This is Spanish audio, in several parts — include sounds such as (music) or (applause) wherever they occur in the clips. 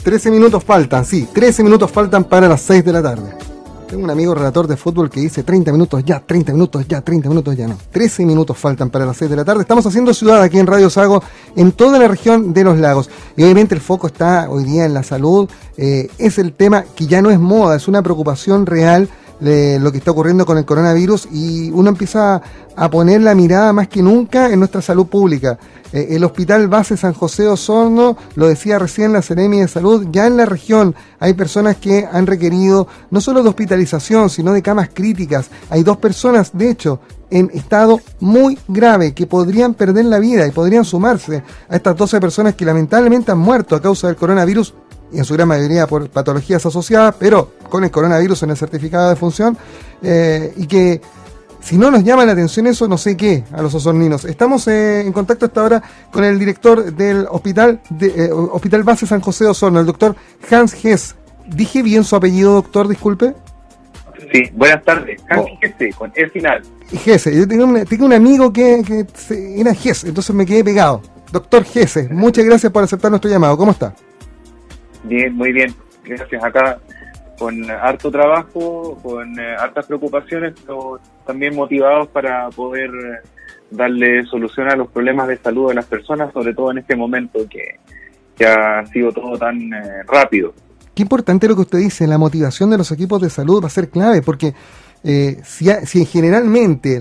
13, 13 minutos faltan, sí, 13 minutos faltan para las 6 de la tarde. Tengo un amigo relator de fútbol que dice 30 minutos ya, 30 minutos ya, 30 minutos ya no. 13 minutos faltan para las 6 de la tarde. Estamos haciendo ciudad aquí en Radio Sago, en toda la región de los lagos. Y obviamente el foco está hoy día en la salud. Eh, es el tema que ya no es moda, es una preocupación real de lo que está ocurriendo con el coronavirus y uno empieza a poner la mirada más que nunca en nuestra salud pública. Eh, el Hospital Base San José Osorno, lo decía recién la Seremi de Salud, ya en la región hay personas que han requerido no solo de hospitalización, sino de camas críticas. Hay dos personas, de hecho, en estado muy grave que podrían perder la vida y podrían sumarse a estas 12 personas que lamentablemente han muerto a causa del coronavirus y en su gran mayoría por patologías asociadas, pero con el coronavirus en el certificado de función, eh, y que si no nos llama la atención eso, no sé qué, a los osorninos. Estamos eh, en contacto hasta ahora con el director del hospital, de, eh, hospital Base San José de Osorno, el doctor Hans Hess. ¿Dije bien su apellido, doctor? Disculpe. Sí, buenas tardes. Hans oh. con el final. Gese, yo tengo, un amigo que, que era Gese, entonces me quedé pegado. Doctor Gese, muchas gracias por aceptar nuestro llamado. ¿Cómo está? Bien, muy bien. Gracias. Acá con harto trabajo, con eh, hartas preocupaciones, pero también motivados para poder eh, darle solución a los problemas de salud de las personas, sobre todo en este momento que, ha sido todo tan eh, rápido. Qué importante lo que usted dice, la motivación de los equipos de salud va a ser clave, porque si, si, generalmente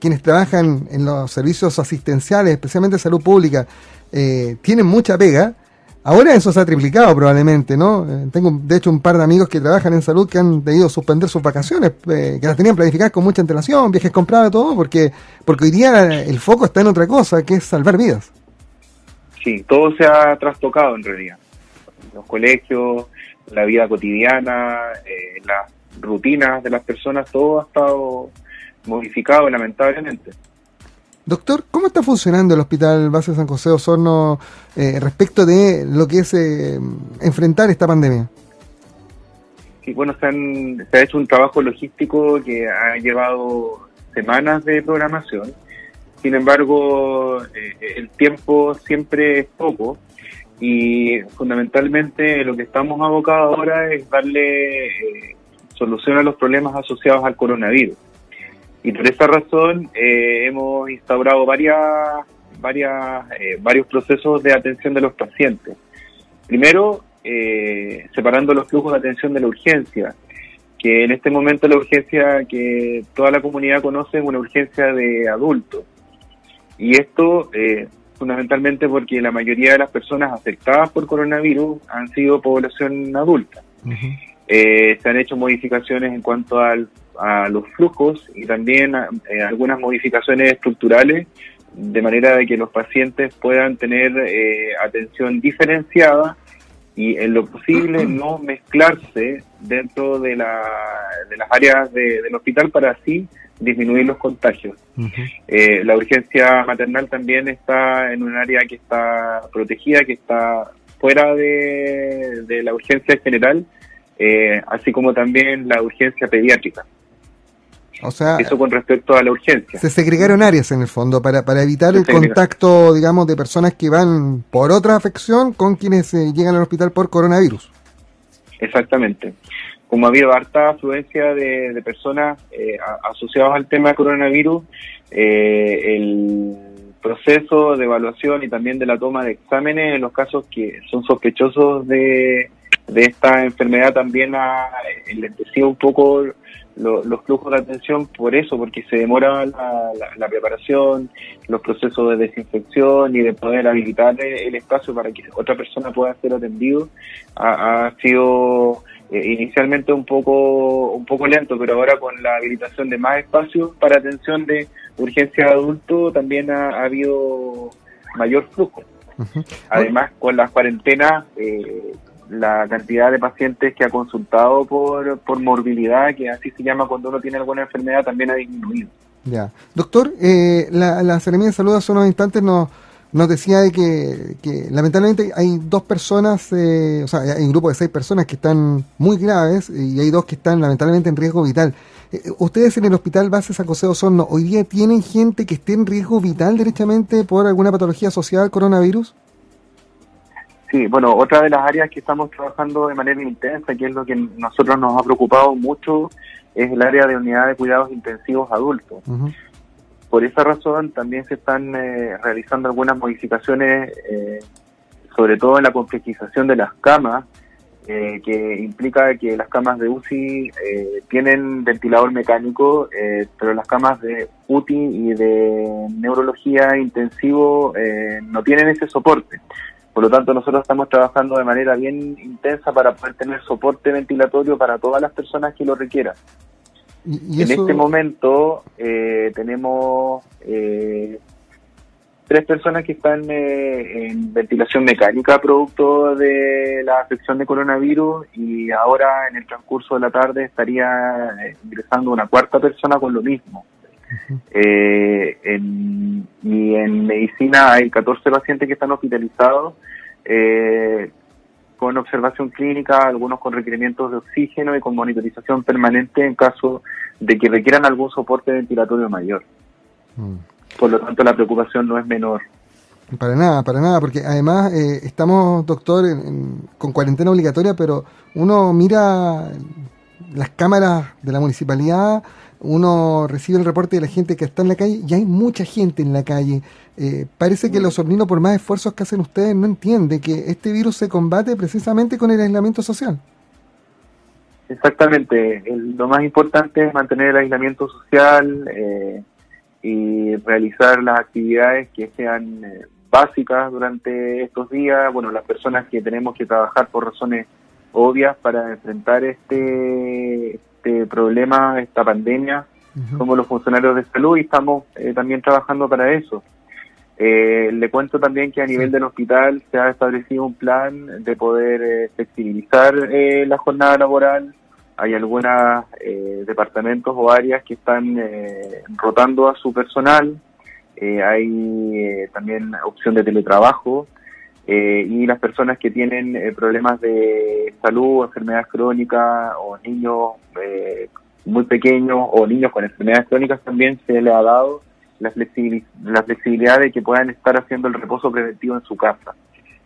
quienes trabajan en los servicios asistenciales, especialmente salud pública, tienen mucha pega, Ahora eso se ha triplicado probablemente, ¿no? Eh, tengo de hecho un par de amigos que trabajan en salud que han debido suspender sus vacaciones, eh, que las tenían planificadas con mucha antelación, viajes comprados, todo, porque, porque hoy día el foco está en otra cosa, que es salvar vidas. Sí, todo se ha trastocado en realidad. Los colegios, la vida cotidiana, eh, las rutinas de las personas, todo ha estado modificado lamentablemente. Doctor, ¿cómo está funcionando el Hospital Base San José Osorno eh, respecto de lo que es eh, enfrentar esta pandemia? Sí, bueno, se, ha hecho un trabajo logístico que ha llevado semanas de programación. Sin embargo, eh, el tiempo siempre es poco y fundamentalmente lo que estamos abocados ahora es darle solución a los problemas asociados al coronavirus. Y por esa razón eh, hemos instaurado varias, varias, eh, varios procesos de atención de los pacientes. Primero, eh, separando los flujos de atención de la urgencia, que en este momento la urgencia que toda la comunidad conoce es una urgencia de adultos. Y esto fundamentalmente porque la mayoría de las personas afectadas por coronavirus han sido población adulta. se han hecho modificaciones en cuanto al a los flujos y también eh, algunas modificaciones estructurales de manera de que los pacientes puedan tener eh, atención diferenciada y en lo posible (clears throat) no mezclarse dentro de, la, de las áreas del hospital para así disminuir los contagios. Eh, la urgencia maternal también está en un área que está protegida, que está fuera de, de la urgencia general, así como también la urgencia pediátrica. O sea, eso con respecto a la urgencia. Se segregaron áreas en el fondo para, para evitar el contacto, digamos, de personas que van por otra afección con quienes eh, llegan al hospital por coronavirus. Exactamente. Como ha habido harta afluencia de, personas eh, asociadas al tema de coronavirus, eh, el proceso de evaluación y también de la toma de exámenes en los casos que son sospechosos de, de esta enfermedad también ha enlentecido un poco los flujos de atención por eso, porque se demora la, preparación, los procesos de desinfección y de poder habilitar el espacio para que otra persona pueda ser atendido, ha, sido eh, inicialmente un poco un poco lento, pero ahora con la habilitación de más espacios para atención de urgencia de adulto también ha, habido mayor flujo. Además, con las cuarentenas, eh, la cantidad de pacientes que ha consultado por, por morbilidad, que así se llama cuando uno tiene alguna enfermedad, también ha disminuido. Ya. Doctor, eh, la, la Seremía de Salud hace unos instantes nos, nos decía de que, que lamentablemente hay dos personas, eh, o sea, hay un grupo de seis personas que están muy graves y hay dos que están lamentablemente en riesgo vital. Eh, ¿Ustedes en el Hospital Base San José Osorno hoy día tienen gente que esté en riesgo vital derechamente por alguna patología asociada al coronavirus? Sí, bueno, otra de las áreas que estamos trabajando de manera intensa, que es lo que nosotros nos ha preocupado mucho, es el área de unidad de cuidados intensivos adultos. Por esa razón también se están eh, realizando algunas modificaciones, eh, sobre todo en la complejización de las camas, eh, que implica que las camas de UCI tienen ventilador mecánico, pero las camas de UTI y de neurología intensivo no tienen ese soporte. Por lo tanto, nosotros estamos trabajando de manera bien intensa para poder tener soporte ventilatorio para todas las personas que lo requieran. en este momento eh, tenemos eh, tres personas que están eh, en ventilación mecánica producto de la afección de coronavirus y ahora en el transcurso de la tarde estaría ingresando una cuarta persona con lo mismo. Eh, en, y en medicina hay 14 pacientes que están hospitalizados eh, con observación clínica, algunos con requerimientos de oxígeno y con monitorización permanente en caso de que requieran algún soporte ventilatorio mayor. Mm. Por lo tanto, la preocupación no es menor. Para nada, para nada, porque además eh, estamos, doctor, con cuarentena obligatoria, pero uno mira las cámaras de la municipalidad, uno recibe el reporte de la gente que está en la calle y hay mucha gente en la calle. Eh, parece que los horninos, por más esfuerzos que hacen ustedes, no entienden que este virus se combate precisamente con el aislamiento social. Exactamente. lo más importante es mantener el aislamiento social eh, y realizar las actividades que sean eh, básicas durante estos días. Bueno, las personas que tenemos que trabajar por razones obvias para enfrentar este este problema, esta pandemia, como los funcionarios de salud y estamos eh, también trabajando para eso. Eh, le cuento también que a nivel del hospital se ha establecido un plan de poder eh, flexibilizar la jornada laboral. Hay algunos departamentos o áreas que están rotando a su personal. hay también opción de teletrabajo. Y las personas que tienen problemas de salud, enfermedades crónicas o niños eh, muy pequeños o niños con enfermedades crónicas también se le ha dado la, la flexibilidad de que puedan estar haciendo el reposo preventivo en su casa.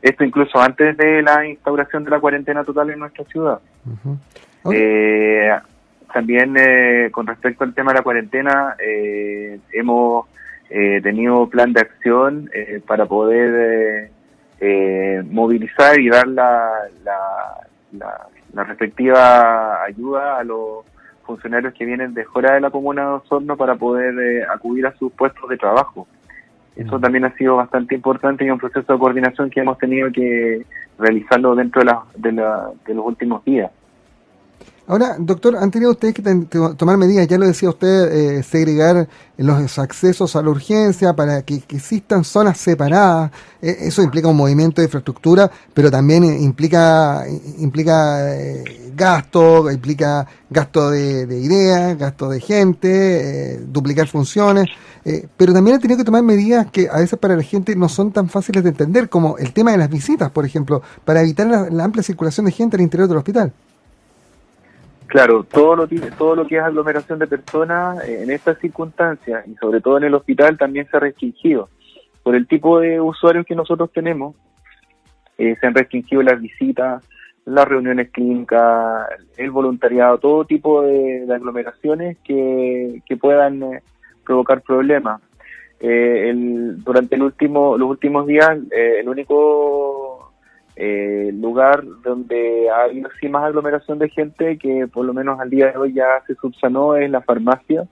Esto incluso antes de la instauración de la cuarentena total en nuestra ciudad. Eh, también eh, con respecto al tema de la cuarentena, hemos tenido plan de acción para poder movilizar y dar la, la, la respectiva ayuda a los funcionarios que vienen de fuera de la comuna de Osorno para poder eh, acudir a sus puestos de trabajo. Eso mm. también ha sido bastante importante y un proceso de coordinación que hemos tenido que realizarlo dentro de, de, de los últimos días. Ahora, doctor, han tenido ustedes que tomar medidas, ya lo decía usted, eh, segregar los accesos a la urgencia para que, existan zonas separadas. E, eso implica un movimiento de infraestructura, pero también implica, implica eh, gasto, implica gasto de, ideas, gasto de gente, eh, duplicar funciones. pero también han tenido que tomar medidas que a veces para la gente no son tan fáciles de entender, como el tema de las visitas, por ejemplo, para evitar la amplia circulación de gente al interior del hospital. Claro, todo lo, todo lo que es aglomeración de personas eh, en estas circunstancias y sobre todo en el hospital también se ha restringido. Por el tipo de usuarios que nosotros tenemos, eh, se han restringido las visitas, las reuniones clínicas, el voluntariado, todo tipo de, aglomeraciones que, puedan eh, provocar problemas. durante el último, los últimos días, el único eh, lugar donde ha habido sí más aglomeración de gente que por lo menos al día de hoy ya se subsanó es la farmacia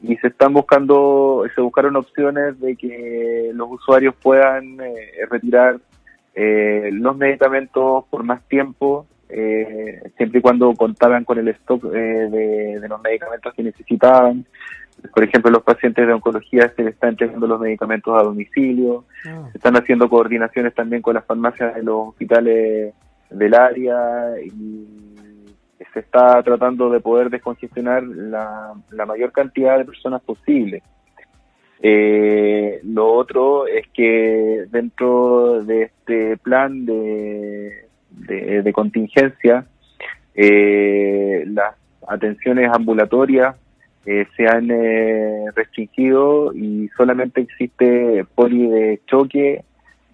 y se están buscando, se buscaron opciones de que los usuarios puedan eh, retirar eh, los medicamentos por más tiempo, eh, siempre y cuando contaban con el stock de, de los medicamentos que necesitaban. Por ejemplo, los pacientes de oncología se les están entregando los medicamentos a domicilio, ah. se están haciendo coordinaciones también con las farmacias de los hospitales del área y se está tratando de poder descongestionar la, mayor cantidad de personas posible. Eh, lo otro es que dentro de este plan de, de, contingencia, eh, las atenciones ambulatorias eh, se han eh, restringido y solamente existe poli de choque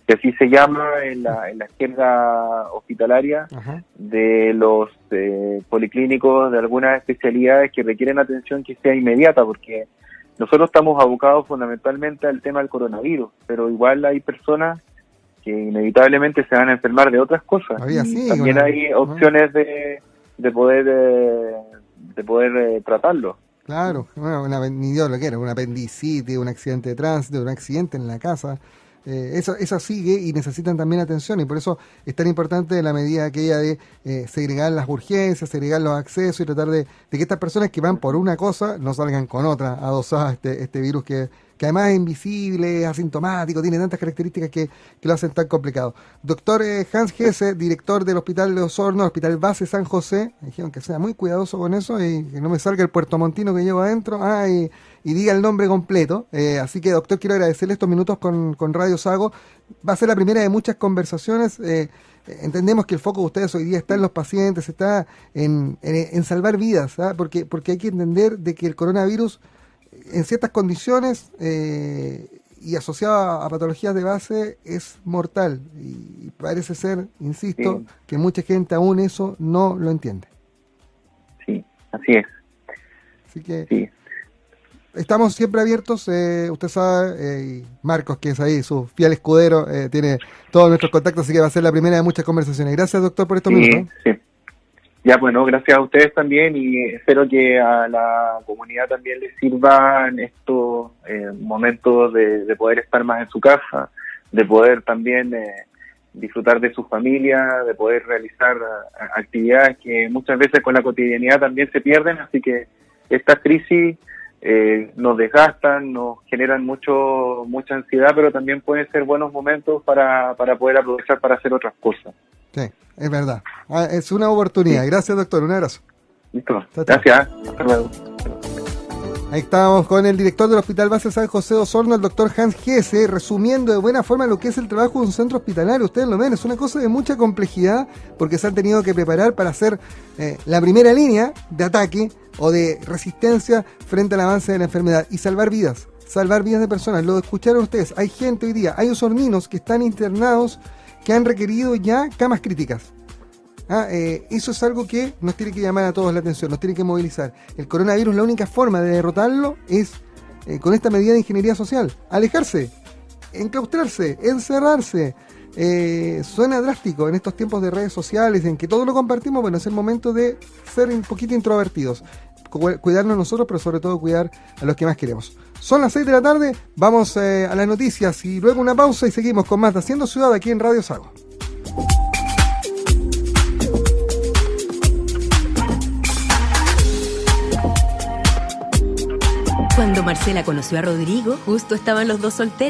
que así se llama en la, en la izquierda hospitalaria, de los eh, policlínicos de algunas especialidades que requieren atención que sea inmediata, porque nosotros estamos abocados fundamentalmente al tema del coronavirus, pero igual hay personas que inevitablemente se van a enfermar de otras cosas. también hay opciones de, de poder eh, de poder eh, tratarlo. Claro, una, ni Dios lo quiera, un apendicitis, un accidente de tránsito, un accidente en la casa. Eh, eso, eso sigue y necesitan también atención y por eso es tan importante la medida aquella de eh, segregar las urgencias, segregar los accesos y tratar de, que estas personas que van por una cosa no salgan con otra, adosadas este, este virus que, que además es invisible, es asintomático, tiene tantas características que, lo hacen tan complicado. Doctor eh, Hans Gese, director del Hospital de Osorno, Hospital Base San José, me dijeron que sea muy cuidadoso con eso y que no me salga el puerto montino que llevo adentro ah, y, diga el nombre completo. Eh, así que, doctor, quiero agradecerle estos minutos con, Radio Sago. Va a ser la primera de muchas conversaciones. Eh, entendemos que el foco de ustedes hoy día está en los pacientes, está en, en, salvar vidas, ¿ah? porque, porque hay que entender de que el coronavirus en ciertas condiciones eh, y asociado a, patologías de base es mortal y parece ser, insisto, que mucha gente aún eso no lo entiende. Sí, así es. Así que estamos siempre abiertos, eh, usted sabe, eh, Marcos, que es ahí su fiel escudero, tiene todos nuestros contactos, así que va a ser la primera de muchas conversaciones. Gracias, doctor, por estos minutos. Sí. Ya, bueno, gracias a ustedes también y espero que a la comunidad también les sirvan estos eh, momentos de, poder estar más en su casa, de poder también eh, disfrutar de su familia, de poder realizar eh, actividades que muchas veces con la cotidianidad también se pierden, así que esta crisis nos desgastan, nos generan mucho mucha ansiedad, pero también pueden ser buenos momentos para, para poder aprovechar para hacer otras cosas. Sí, es verdad. Ah, es una oportunidad. Gracias, doctor. Un abrazo. Listo. Gracias. Hasta luego. Ahí estábamos con el director del Hospital Base San José de Osorno, el doctor Hans Gese, resumiendo de buena forma lo que es el trabajo de un centro hospitalario. Ustedes lo ven, es una cosa de mucha complejidad porque se han tenido que preparar para hacer eh, la primera línea de ataque o de resistencia frente al avance de la enfermedad y salvar vidas, salvar vidas de personas. Lo escucharon ustedes, hay gente hoy día, hay osorninos que están internados que han requerido ya camas críticas. Ah, eh, eso es algo que nos tiene que llamar a todos la atención, nos tiene que movilizar. El coronavirus, la única forma de derrotarlo es eh, con esta medida de ingeniería social. Alejarse, enclaustrarse, encerrarse. Eh, suena drástico en estos tiempos de redes sociales en que todo lo compartimos. Bueno, es el momento de ser un poquito introvertidos. Cuidarnos nosotros, pero sobre todo cuidar a los que más queremos. Son las 6 de la tarde, vamos a las noticias y luego una pausa y seguimos con más de Haciendo Ciudad aquí en Radio Sago. Cuando Marcela conoció a Rodrigo, justo estaban los dos solteros.